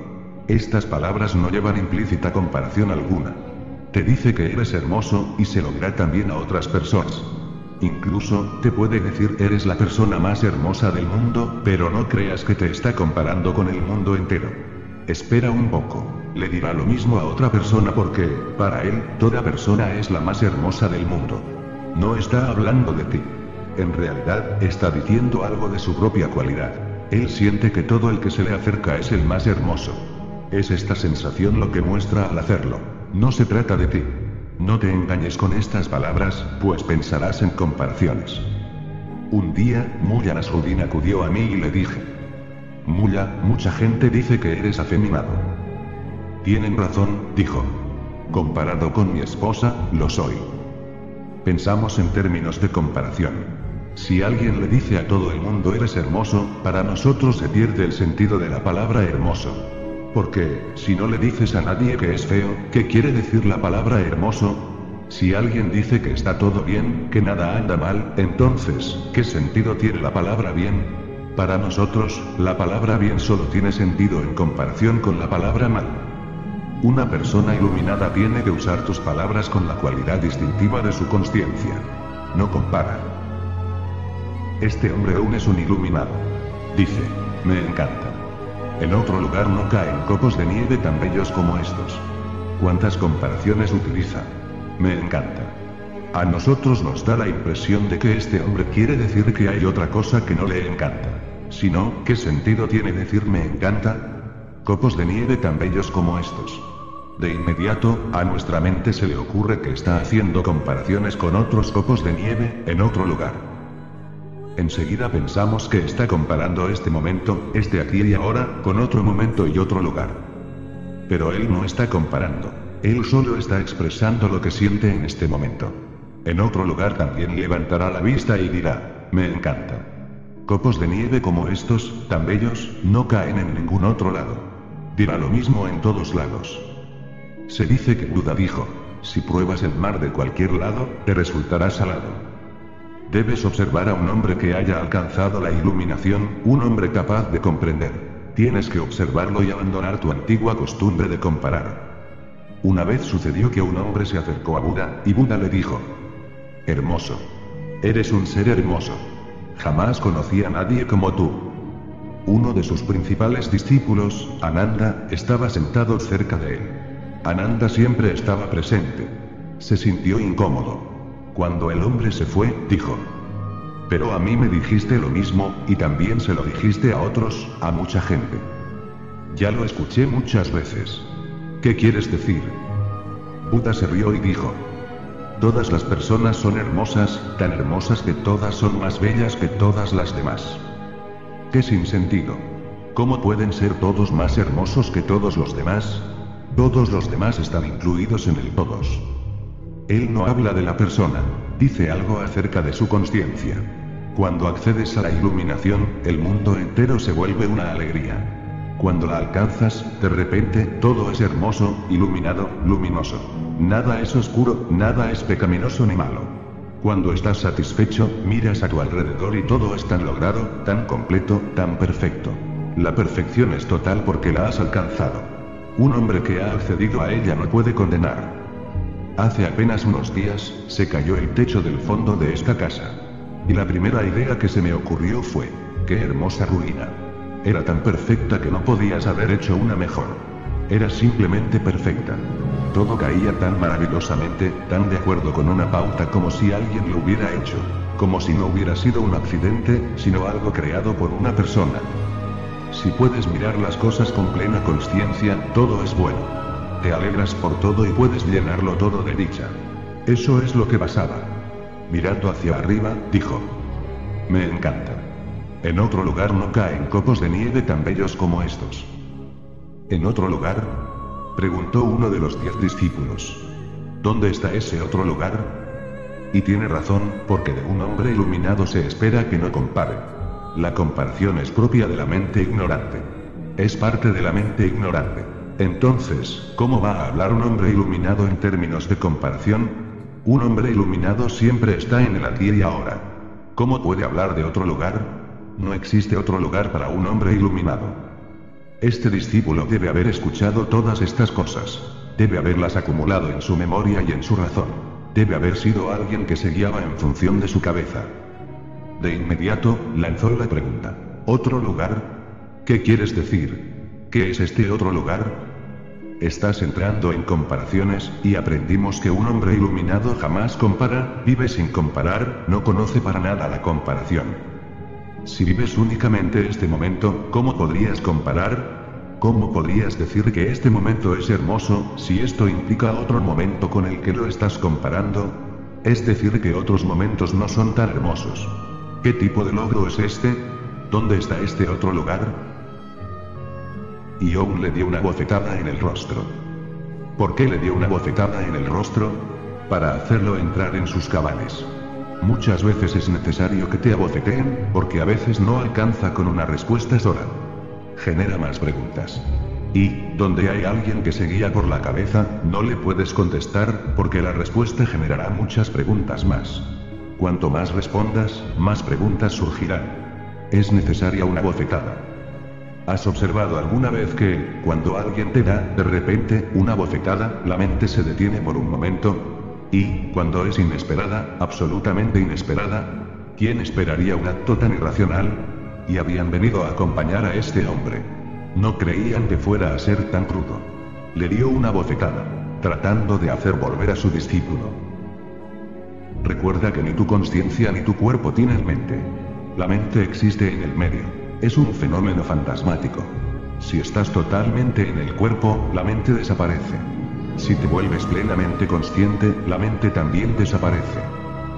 Estas palabras no llevan implícita comparación alguna. Te dice que eres hermoso, y se lo dirá también a otras personas. Incluso, te puede decir eres la persona más hermosa del mundo, pero no creas que te está comparando con el mundo entero. Espera un poco. Le dirá lo mismo a otra persona porque, para él, toda persona es la más hermosa del mundo. No está hablando de ti. En realidad, está diciendo algo de su propia cualidad. Él siente que todo el que se le acerca es el más hermoso. Es esta sensación lo que muestra al hacerlo. No se trata de ti. No te engañes con estas palabras, pues pensarás en comparaciones. Un día, Mulla Nasruddin acudió a mí y le dije. Mulla, mucha gente dice que eres afeminado. Tienen razón, dijo. Comparado con mi esposa, lo soy. Pensamos en términos de comparación. Si alguien le dice a todo el mundo eres hermoso, para nosotros se pierde el sentido de la palabra hermoso. Porque, si no le dices a nadie que es feo, ¿qué quiere decir la palabra hermoso? Si alguien dice que está todo bien, que nada anda mal, entonces, ¿qué sentido tiene la palabra bien? Para nosotros, la palabra bien solo tiene sentido en comparación con la palabra mal. Una persona iluminada tiene que usar tus palabras con la cualidad distintiva de su conciencia. No compara. Este hombre aún es un iluminado. Dice, me encanta. En otro lugar no caen copos de nieve tan bellos como estos. ¿Cuántas comparaciones utiliza? Me encanta. A nosotros nos da la impresión de que este hombre quiere decir que hay otra cosa que no le encanta. Si no, ¿qué sentido tiene decir me encanta? Copos de nieve tan bellos como estos. De inmediato, a nuestra mente se le ocurre que está haciendo comparaciones con otros copos de nieve, en otro lugar. Enseguida pensamos que está comparando este momento, este aquí y ahora, con otro momento y otro lugar. Pero él no está comparando. Él solo está expresando lo que siente en este momento. En otro lugar también levantará la vista y dirá, me encanta. Copos de nieve como estos, tan bellos, no caen en ningún otro lado. Dirá lo mismo en todos lados. Se dice que Buda dijo, si pruebas el mar de cualquier lado, te resultará salado. Debes observar a un hombre que haya alcanzado la iluminación, un hombre capaz de comprender. Tienes que observarlo y abandonar tu antigua costumbre de comparar. Una vez sucedió que un hombre se acercó a Buda, y Buda le dijo, Hermoso. Eres un ser hermoso. Jamás conocí a nadie como tú. Uno de sus principales discípulos, Ananda, estaba sentado cerca de él. Ananda siempre estaba presente. Se sintió incómodo. Cuando el hombre se fue, dijo. Pero a mí me dijiste lo mismo, y también se lo dijiste a otros, a mucha gente. Ya lo escuché muchas veces. ¿Qué quieres decir? Buda se rió y dijo. Todas las personas son hermosas, tan hermosas que todas son más bellas que todas las demás. ¿Qué sin sentido? ¿Cómo pueden ser todos más hermosos que todos los demás? Todos los demás están incluidos en el todos. Él no habla de la persona, dice algo acerca de su conciencia. Cuando accedes a la iluminación, el mundo entero se vuelve una alegría. Cuando la alcanzas, de repente, todo es hermoso, iluminado, luminoso. Nada es oscuro, nada es pecaminoso ni malo. Cuando estás satisfecho, miras a tu alrededor y todo es tan logrado, tan completo, tan perfecto. La perfección es total porque la has alcanzado. Un hombre que ha accedido a ella no puede condenar. Hace apenas unos días, se cayó el techo del fondo de esta casa. Y la primera idea que se me ocurrió fue, qué hermosa ruina. Era tan perfecta que no podías haber hecho una mejor. Era simplemente perfecta. Todo caía tan maravillosamente, tan de acuerdo con una pauta como si alguien lo hubiera hecho. Como si no hubiera sido un accidente, sino algo creado por una persona. Si puedes mirar las cosas con plena conciencia, todo es bueno. Te alegras por todo y puedes llenarlo todo de dicha. Eso es lo que pasaba. Mirando hacia arriba, dijo. Me encanta. En otro lugar no caen copos de nieve tan bellos como estos. ¿En otro lugar? Preguntó uno de los diez discípulos. ¿Dónde está ese otro lugar? Y tiene razón, porque de un hombre iluminado se espera que no compare. La comparación es propia de la mente ignorante. Es parte de la mente ignorante. Entonces, ¿cómo va a hablar un hombre iluminado en términos de comparación? Un hombre iluminado siempre está en el aquí y ahora. ¿Cómo puede hablar de otro lugar? No existe otro lugar para un hombre iluminado. Este discípulo debe haber escuchado todas estas cosas. Debe haberlas acumulado en su memoria y en su razón. Debe haber sido alguien que se guiaba en función de su cabeza. De inmediato, lanzó la pregunta. ¿Otro lugar? ¿Qué quieres decir? ¿Qué es este otro lugar? Estás entrando en comparaciones, y aprendimos que un hombre iluminado jamás compara, vive sin comparar, no conoce para nada la comparación. Si vives únicamente este momento, ¿cómo podrías comparar? ¿Cómo podrías decir que este momento es hermoso, si esto implica otro momento con el que lo estás comparando? Es decir, que otros momentos no son tan hermosos. ¿Qué tipo de logro es este? ¿Dónde está este otro lugar? Y aún le dio una bofetada en el rostro. ¿Por qué le dio una bofetada en el rostro? Para hacerlo entrar en sus cabales. Muchas veces es necesario que te abofeteen, porque a veces no alcanza con una respuesta sola. Genera más preguntas. Y, donde hay alguien que se guía por la cabeza, no le puedes contestar, porque la respuesta generará muchas preguntas más. Cuanto más respondas, más preguntas surgirán. Es necesaria una bofetada. ¿Has observado alguna vez que, cuando alguien te da, de repente, una bofetada, la mente se detiene por un momento, y, cuando es inesperada, absolutamente inesperada, ¿quién esperaría un acto tan irracional? Y habían venido a acompañar a este hombre. No creían que fuera a ser tan crudo. Le dio una bofetada, tratando de hacer volver a su discípulo. Recuerda que ni tu conciencia ni tu cuerpo tienen mente. La mente existe en el medio. Es un fenómeno fantasmático. Si estás totalmente en el cuerpo, la mente desaparece. Si te vuelves plenamente consciente, la mente también desaparece.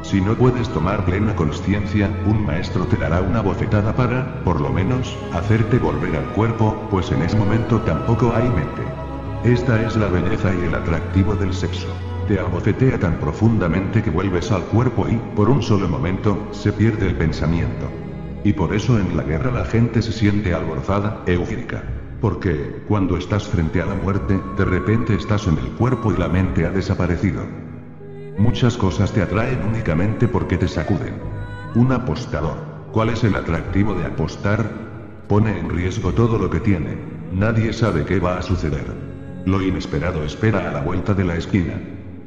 Si no puedes tomar plena conciencia, un maestro te dará una bofetada para, por lo menos, hacerte volver al cuerpo, pues en ese momento tampoco hay mente. Esta es la belleza y el atractivo del sexo. Te abofetea tan profundamente que vuelves al cuerpo y, por un solo momento, se pierde el pensamiento. Y por eso en la guerra la gente se siente alborzada, eufórica. Porque, cuando estás frente a la muerte, de repente estás en el cuerpo y la mente ha desaparecido. Muchas cosas te atraen únicamente porque te sacuden. Un apostador. ¿Cuál es el atractivo de apostar? Pone en riesgo todo lo que tiene. Nadie sabe qué va a suceder. Lo inesperado espera a la vuelta de la esquina.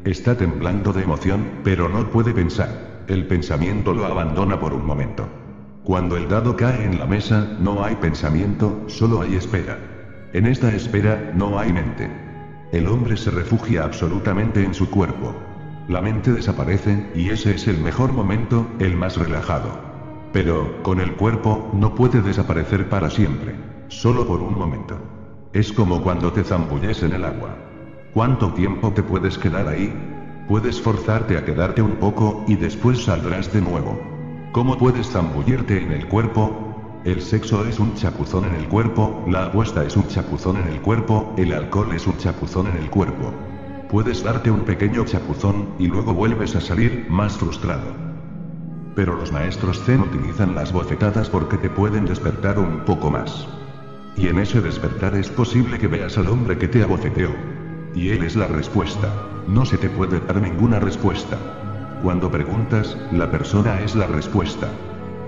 Está temblando de emoción, pero no puede pensar. El pensamiento lo abandona por un momento. Cuando el dado cae en la mesa, no hay pensamiento, solo hay espera. En esta espera, no hay mente. El hombre se refugia absolutamente en su cuerpo. La mente desaparece, y ese es el mejor momento, el más relajado. Pero, con el cuerpo, no puede desaparecer para siempre. Solo por un momento. Es como cuando te zambulles en el agua. ¿Cuánto tiempo te puedes quedar ahí? Puedes forzarte a quedarte un poco, y después saldrás de nuevo. ¿Cómo puedes zambullirte en el cuerpo? El sexo es un chapuzón en el cuerpo, la apuesta es un chapuzón en el cuerpo, el alcohol es un chapuzón en el cuerpo. Puedes darte un pequeño chapuzón, y luego vuelves a salir, más frustrado. Pero los maestros Zen utilizan las bofetadas porque te pueden despertar un poco más. Y en ese despertar es posible que veas al hombre que te abofeteó. Y él es la respuesta. No se te puede dar ninguna respuesta. Cuando preguntas, la persona es la respuesta.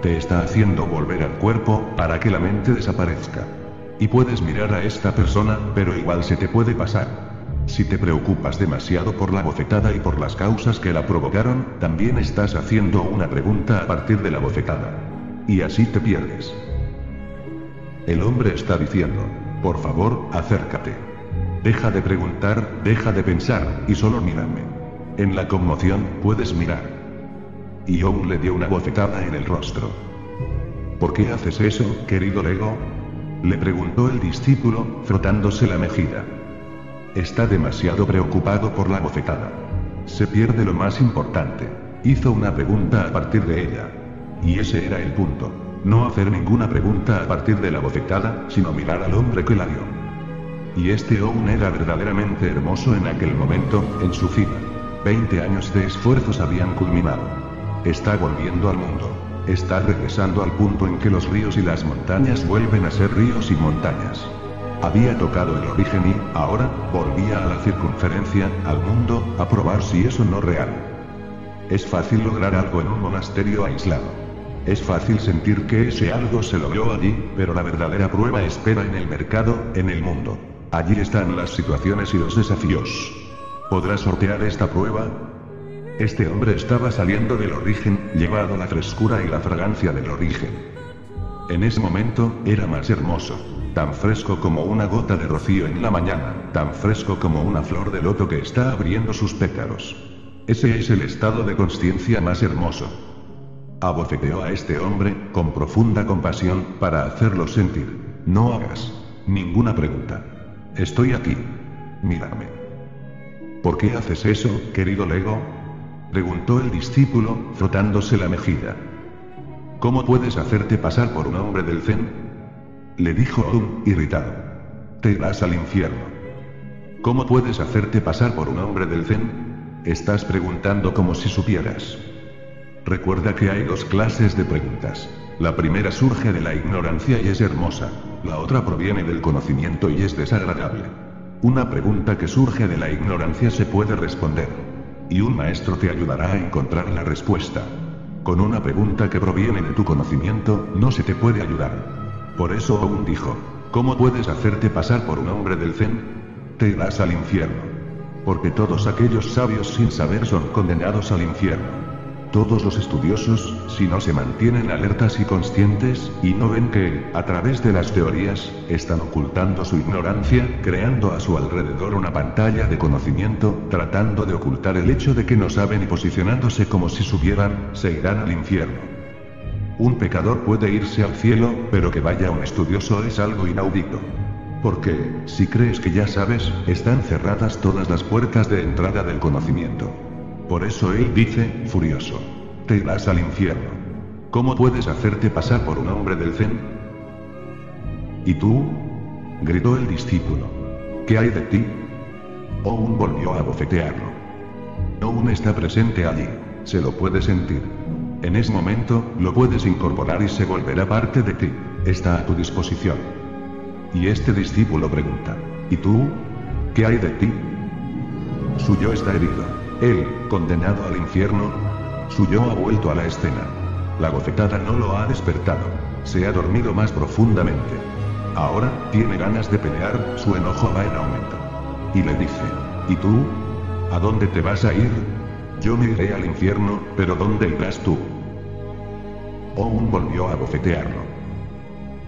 Te está haciendo volver al cuerpo, para que la mente desaparezca. Y puedes mirar a esta persona, pero igual se te puede pasar. Si te preocupas demasiado por la bofetada y por las causas que la provocaron, también estás haciendo una pregunta a partir de la bofetada. Y así te pierdes. El hombre está diciendo, por favor, acércate. Deja de preguntar, deja de pensar, y solo mírame. En la conmoción, puedes mirar. Y Young le dio una bofetada en el rostro. ¿Por qué haces eso, querido Lego? Le preguntó el discípulo, frotándose la mejilla. Está demasiado preocupado por la bofetada. Se pierde lo más importante. Hizo una pregunta a partir de ella. Y ese era el punto. No hacer ninguna pregunta a partir de la bofetada, sino mirar al hombre que la dio. Y este Owen era verdaderamente hermoso en aquel momento, en su cima. Veinte años de esfuerzos habían culminado. Está volviendo al mundo. Está regresando al punto en que los ríos y las montañas vuelven a ser ríos y montañas. Había tocado el origen y, ahora, volvía a la circunferencia, al mundo, a probar si eso no real. Es fácil lograr algo en un monasterio aislado. Es fácil sentir que ese algo se logró allí, pero la verdadera prueba espera en el mercado, en el mundo. Allí están las situaciones y los desafíos. ¿Podrás sortear esta prueba? Este hombre estaba saliendo del origen, llevado la frescura y la fragancia del origen. En ese momento, era más hermoso. Tan fresco como una gota de rocío en la mañana, tan fresco como una flor de loto que está abriendo sus pétalos. Ese es el estado de conciencia más hermoso. Abofeteó a este hombre, con profunda compasión, para hacerlo sentir. No hagas ninguna pregunta. Estoy aquí. Mírame. ¿Por qué haces eso, querido Lego? Preguntó el discípulo, frotándose la mejilla. ¿Cómo puedes hacerte pasar por un hombre del Zen? Le dijo un irritado. Te irás al infierno. ¿Cómo puedes hacerte pasar por un hombre del Zen? Estás preguntando como si supieras. Recuerda que hay dos clases de preguntas. La primera surge de la ignorancia y es hermosa. La otra proviene del conocimiento y es desagradable. Una pregunta que surge de la ignorancia se puede responder. Y un maestro te ayudará a encontrar la respuesta. Con una pregunta que proviene de tu conocimiento, no se te puede ayudar. Por eso aún dijo, ¿cómo puedes hacerte pasar por un hombre del Zen? Te irás al infierno. Porque todos aquellos sabios sin saber son condenados al infierno. Todos los estudiosos, si no se mantienen alertas y conscientes, y no ven que, a través de las teorías, están ocultando su ignorancia, creando a su alrededor una pantalla de conocimiento, tratando de ocultar el hecho de que no saben y posicionándose como si supieran, se irán al infierno. Un pecador puede irse al cielo, pero que vaya un estudioso es algo inaudito. Porque, si crees que ya sabes, están cerradas todas las puertas de entrada del conocimiento. Por eso él dice, furioso. Te irás al infierno. ¿Cómo puedes hacerte pasar por un hombre del Zen? ¿Y tú? gritó el discípulo. ¿Qué hay de ti? Oun volvió a bofetearlo. Oun está presente allí. Se lo puede sentir. En ese momento, lo puedes incorporar y se volverá parte de ti. Está a tu disposición. Y este discípulo pregunta. ¿Y tú? ¿Qué hay de ti? Su yo está herido. Él, condenado al infierno, su yo ha vuelto a la escena. La gofetada no lo ha despertado. Se ha dormido más profundamente. Ahora, tiene ganas de pelear, su enojo va en aumento. Y le dice, ¿y tú? ¿A dónde te vas a ir? Yo me iré al infierno, pero ¿dónde irás tú? Oun volvió a bofetearlo.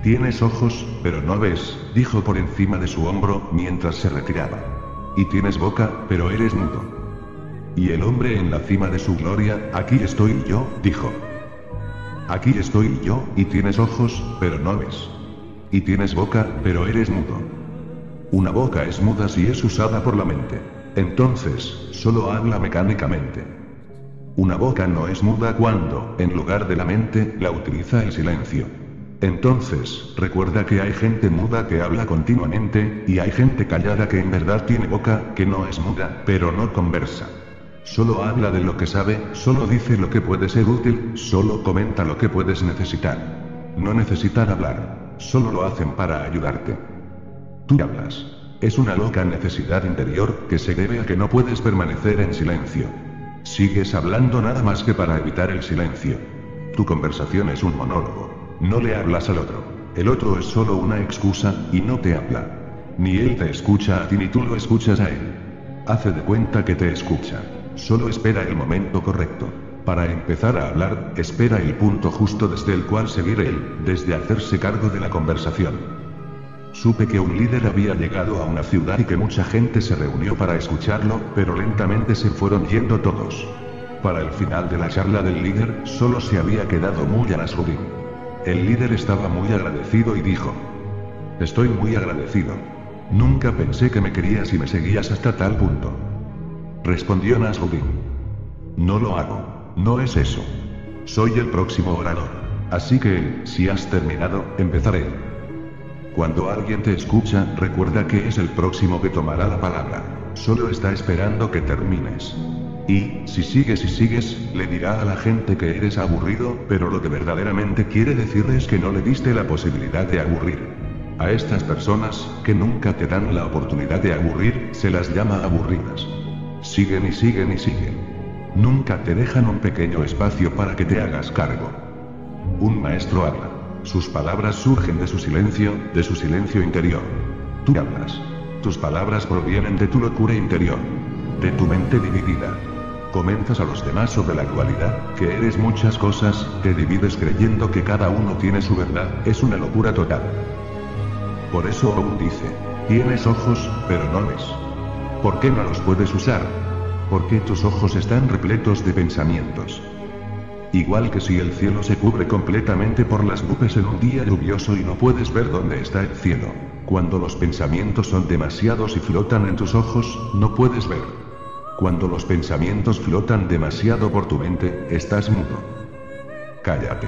Tienes ojos, pero no ves, dijo por encima de su hombro, mientras se retiraba. Y tienes boca, pero eres mudo. Y el hombre en la cima de su gloria, aquí estoy yo, dijo. Aquí estoy yo, y tienes ojos, pero no ves. Y tienes boca, pero eres mudo. Una boca es muda si es usada por la mente. Entonces, solo habla mecánicamente. Una boca no es muda cuando, en lugar de la mente, la utiliza el silencio. Entonces, recuerda que hay gente muda que habla continuamente, y hay gente callada que en verdad tiene boca, que no es muda, pero no conversa. Solo habla de lo que sabe, solo dice lo que puede ser útil, solo comenta lo que puedes necesitar. No necesitar hablar, solo lo hacen para ayudarte. Tú hablas. Es una loca necesidad interior que se debe a que no puedes permanecer en silencio. Sigues hablando nada más que para evitar el silencio. Tu conversación es un monólogo. No le hablas al otro. El otro es solo una excusa, y no te habla. Ni él te escucha a ti ni tú lo escuchas a él. Hace de cuenta que te escucha. Solo espera el momento correcto. Para empezar a hablar, espera el punto justo desde el cual seguir él, desde hacerse cargo de la conversación. Supe que un líder había llegado a una ciudad y que mucha gente se reunió para escucharlo, pero lentamente se fueron yendo todos. Para el final de la charla del líder, solo se había quedado Muya Nasruddin. El líder estaba muy agradecido y dijo: Estoy muy agradecido. Nunca pensé que me querías y me seguías hasta tal punto. Respondió Nasruddin. No lo hago. No es eso. Soy el próximo orador. Así que, si has terminado, empezaré. Cuando alguien te escucha, recuerda que es el próximo que tomará la palabra. Solo está esperando que termines. Y, si sigues y sigues, le dirá a la gente que eres aburrido, pero lo que verdaderamente quiere decir es que no le diste la posibilidad de aburrir. A estas personas, que nunca te dan la oportunidad de aburrir, se las llama aburridas. Siguen y siguen y siguen. Nunca te dejan un pequeño espacio para que te hagas cargo. Un maestro habla. Sus palabras surgen de su silencio, de su silencio interior. Tú hablas. Tus palabras provienen de tu locura interior. De tu mente dividida. Comentas a los demás sobre la dualidad, que eres muchas cosas, te divides creyendo que cada uno tiene su verdad, es una locura total. Por eso aún dice, tienes ojos, pero no ves. ¿Por qué no los puedes usar? Porque tus ojos están repletos de pensamientos. Igual que si el cielo se cubre completamente por las nubes en un día lluvioso y no puedes ver dónde está el cielo. Cuando los pensamientos son demasiados y flotan en tus ojos, no puedes ver. Cuando los pensamientos flotan demasiado por tu mente, estás mudo. Cállate.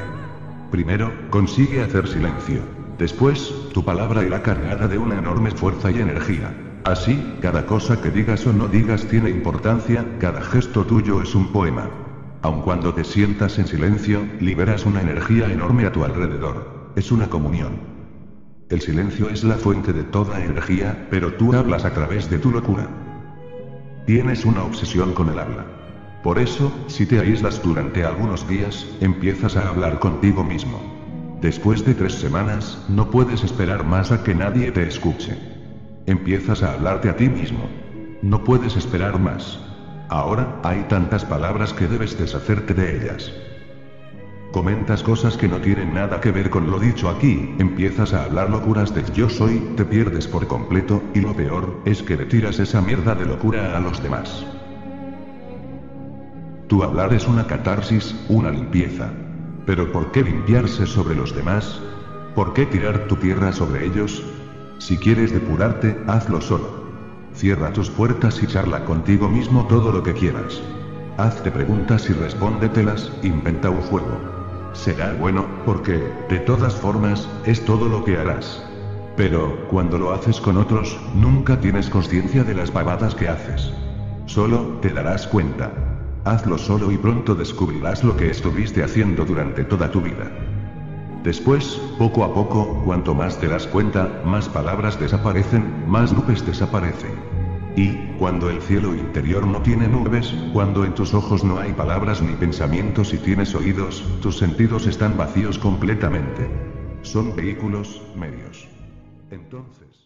Primero, consigue hacer silencio. Después, tu palabra irá cargada de una enorme fuerza y energía. Así, cada cosa que digas o no digas tiene importancia, cada gesto tuyo es un poema. Aun cuando te sientas en silencio, liberas una energía enorme a tu alrededor. Es una comunión. El silencio es la fuente de toda energía, pero tú hablas a través de tu locura. Tienes una obsesión con el habla. Por eso, si te aíslas durante algunos días, empiezas a hablar contigo mismo. Después de tres semanas, no puedes esperar más a que nadie te escuche. Empiezas a hablarte a ti mismo. No puedes esperar más. Ahora, hay tantas palabras que debes deshacerte de ellas. Comentas cosas que no tienen nada que ver con lo dicho aquí, empiezas a hablar locuras de yo soy, te pierdes por completo, y lo peor, es que le tiras esa mierda de locura a los demás. Tu hablar es una catarsis, una limpieza. Pero ¿por qué limpiarse sobre los demás? ¿Por qué tirar tu tierra sobre ellos? Si quieres depurarte, hazlo solo. Cierra tus puertas y charla contigo mismo todo lo que quieras. Hazte preguntas y respóndetelas, inventa un juego. Será bueno, porque, de todas formas, es todo lo que harás. Pero, cuando lo haces con otros, nunca tienes conciencia de las pavadas que haces. Solo, te darás cuenta. Hazlo solo y pronto descubrirás lo que estuviste haciendo durante toda tu vida. Después, poco a poco, cuanto más te das cuenta, más palabras desaparecen, más nubes desaparecen. Y, cuando el cielo interior no tiene nubes, cuando en tus ojos no hay palabras ni pensamientos y tienes oídos, tus sentidos están vacíos completamente. Son vehículos, medios. Entonces...